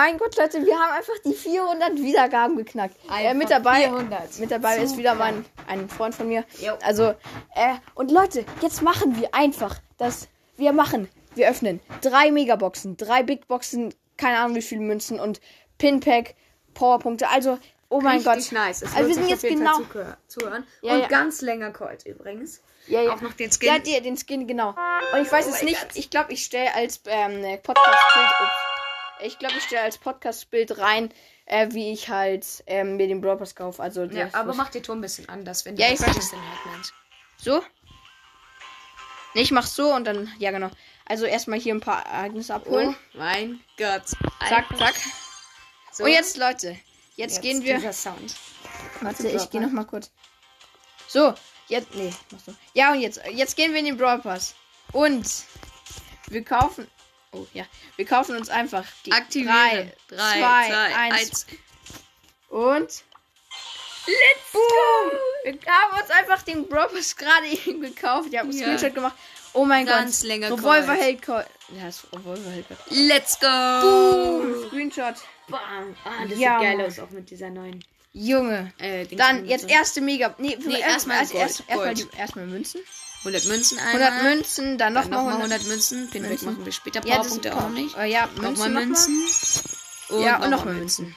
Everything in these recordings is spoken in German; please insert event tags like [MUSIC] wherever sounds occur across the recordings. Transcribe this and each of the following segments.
mein Gott, Leute, wir haben einfach die 400 Wiedergaben geknackt. Äh, mit dabei, 400. mit dabei ist wieder mein ein Freund von mir. Jo. Also, äh, und Leute, jetzt machen wir einfach das. Wir machen, wir öffnen drei Megaboxen, drei Big Boxen, keine Ahnung wie viele Münzen und Pinpack, Powerpunkte. Also, oh mein Richtig Gott. nice. Es Also wir sind jetzt genau- zuhören-. Ja, Und ja. ganz länger Colt übrigens. Ja, ja. Auch noch den Skin. Ja, die, den Skin, genau. Und ich weiß Oh jetzt nicht, Gott. ich glaube, ich stelle als ähm, Podcast-Bild. Ich glaube, ich stelle als Podcast-Bild rein, äh, wie ich halt ähm, mir den Brawl Pass kaufe. Also, ja, das- aber mach den Ton ein bisschen anders, wenn du Ja, ich das weiß. bisschen halt nennst. So? Nee, ich mach so und dann, ja, genau. Also, erstmal hier ein paar Ereignisse abholen. Oh mein Gott. Zack, zack. So. Und jetzt, Leute, jetzt, Jetzt gehen wir. Sound. Warte, ich gehe noch mal kurz. So, jetzt, nee, mach so. Ja, und jetzt, jetzt gehen wir in den Brawl Pass. Und wir kaufen, oh ja, wir kaufen uns einfach die Aktivieren. drei, Drei, zwei, zwei, eins. eins. Und Let's Boom! Wir haben uns einfach den Brawl Pass gerade [LAUGHS] eben gekauft. Ich habe einen Ja. Screenshot gemacht. Oh mein Ganz Gott. länger Revolver Colt. Ja, das Revolver Colt. Let's go! Boom! Screenshot. Bam. Ah, das Ja, sieht geil Mann. aus, auch mit dieser neuen. Junge. Äh, Dann jetzt erste Mega. Nee, Nee, erst- erstmal erst- erst- die- erstmal Münzen. 100 Münzen einmal. 100 Münzen, dann nochmal nochmal 100. 100 Münzen. Pinback machen wir später. Ja, Powerpunkte ist auch noch nicht. Oh, ja, Münzen. Nochmal Münzen. Und Ja, und nochmal Münzen. Münzen.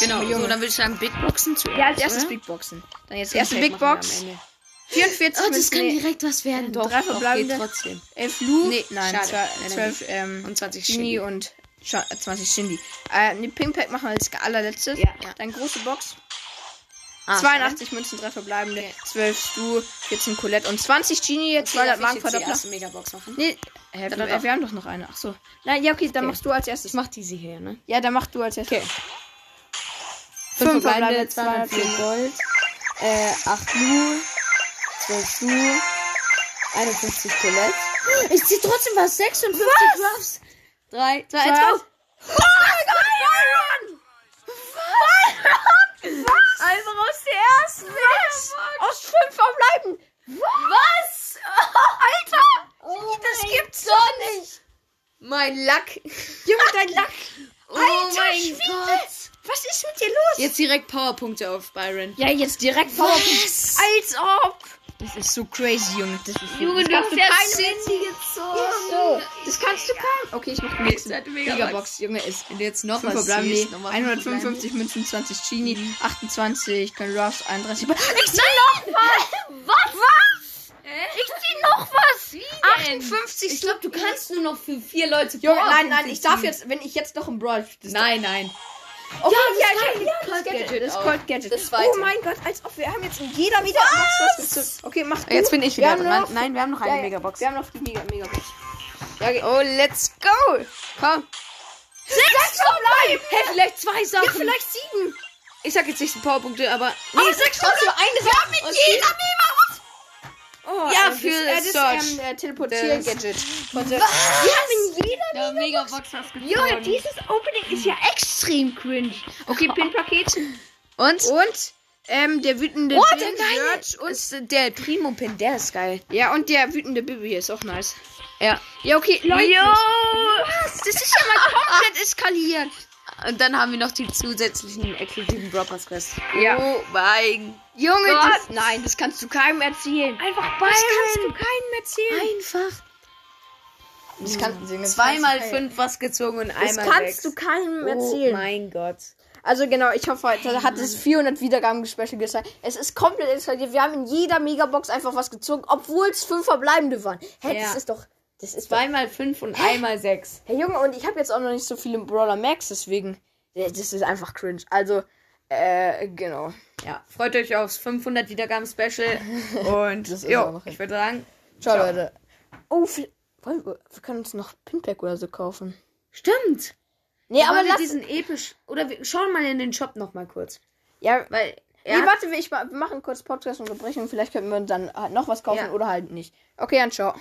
Genau, so, dann würde ich sagen Big Boxen zuerst. Ja, als erstes? Big Boxen. Dann jetzt erste Big Box. am Ende. 44 Oh, das kann nee, direkt was werden. Doch, drei verbleibende. trotzdem. 11 Lu. Nee, nein, schade. zwei- Leider 12 ähm, Und 20 Genie Shindy. und Scha- 20 Shindy. Äh, ne, Pinkpack machen wir als allerletztes. Ja, ja. Dann große Box. Ah, 82 Münzen, 3 verbleibende. 12 Stu, 14 Colette und 20 Genie. Jetzt 200 Marken die Verdoppler. erste Megabox machen. Nee, hä, Da, wir, da, wir haben doch noch eine. Ach so. Na, ja, okay, dann Okay. machst du als erstes. Ich mach diese hier, ne? Ja, dann mach du als erstes. Okay. Fünf Fünf verbleibende, verbleibende, 204 204 Gold, äh, 8 Lu, 12 Lu, 51 Colette. Ich zieh trotzdem was, 56 Ruffs. 3, 2, 1, Zwei, go! eins. Oh mein Gott, Byron! Was? Einfach aus der ersten Was? Aus fünf verbleiben. Was? Alter! das gibt's doch nicht. Mein Lack. Junge, dein Lack. [LAUGHS] Oh Alter mein Schwede. Gott. Was ist mit dir los? Jetzt direkt Powerpunkte auf Byron. Ja, jetzt direkt Powerpunkt. Was? Als ob. Das ist so crazy, Junge. Das ist Junge, das du kannst hast ja keinem Cindy gezogen. So, das kannst du keinem. Okay, ich mach die nächste Megabox. Megabox. Junge, ist du jetzt noch was verbleiben, nee. siehst, noch was 155 Münzen, 20 Genie, Mhm. 28 Ken Ruffs, 31. Ich zieh noch was! Was? Was? Ich zieh noch was! Wie 58 Ich glaube, du kannst nur noch für vier Leute Junge, nein, nein, ich darf jetzt, wenn ich jetzt noch im Brawl. Nein, nein. Oh, ja, das ja, ja, das Gadget. Gadget Das auch. Colt Gadget. Das. Oh mein Gott, als ob wir haben jetzt in jeder Megabox. Okay, mach du. Jetzt bin ich Wir wieder haben dran. noch- Nein, wir haben noch eine Ja, ja, Megabox. Wir haben noch die Mega Megabox. Ja, okay. Oh, let's go! Komm. Sechs verbleiben! Hey, vielleicht zwei Sachen. Ja, vielleicht sieben. Ich sag jetzt nicht die Powerpunkte, aber. Aber sechs verbleiben. eine Ja, Sache. mit jeder Megabox. Oh, Ja, äh, für das, äh, das ähm, äh, Teleportier-Gadget. Was? Wir haben in jeder Ja, Megabox hast Junge, dieses Opening ist ja extrem cringe. Okay, Pin-Paket. Und? Und ähm, der wütende Oh, geile. Search Und ist der Primo-Pin, der ist geil. ja und der wütende Bibi hier ist auch nice. Ja. Ja, okay, Leute. Jo. Was? Das ist ja mal [LAUGHS] komplett eskaliert. Und dann haben wir noch die zusätzlichen exklusiven Droppers Quest. Ja. Oh mein Junge, Gott. das, nein, das kannst du keinem erzählen. Einfach Das kannst du keinem erzählen. Einfach. Das kannst du Zweimal fünf was gezogen und Das einmal kannst sechs. du keinem Oh erzählen. mein Gott. Also genau, ich hoffe, heute hat es 400 Wiedergaben Special gezeigt. Es ist komplett eskaliert. Wir haben in jeder Megabox einfach was gezogen, obwohl es fünf verbleibende waren. Hä, Ja. das ist doch... Das ist. Zweimal fünf und einmal sechs. Hey Junge, und ich habe jetzt auch noch nicht so viele Brawler Max, deswegen... äh, Das ist einfach cringe. Also, äh, genau. Ja, freut euch aufs 500 Wiedergaben Special. [LAUGHS] Und Das ist jo, noch ich würde sagen, Ciao, Ciao. Leute. Oh, viel, wir, wir können uns noch Pinpack oder so kaufen. stimmt. Nee, aber aber wir lass... diesen episch. Oder wir schauen mal in den Shop noch mal kurz. Ja, Weil. Nee, warte, wir, ich, wir machen kurz Podcast-Unterbrechung. Vielleicht könnten wir dann halt noch was kaufen Ja. oder halt nicht. Okay, dann ciao.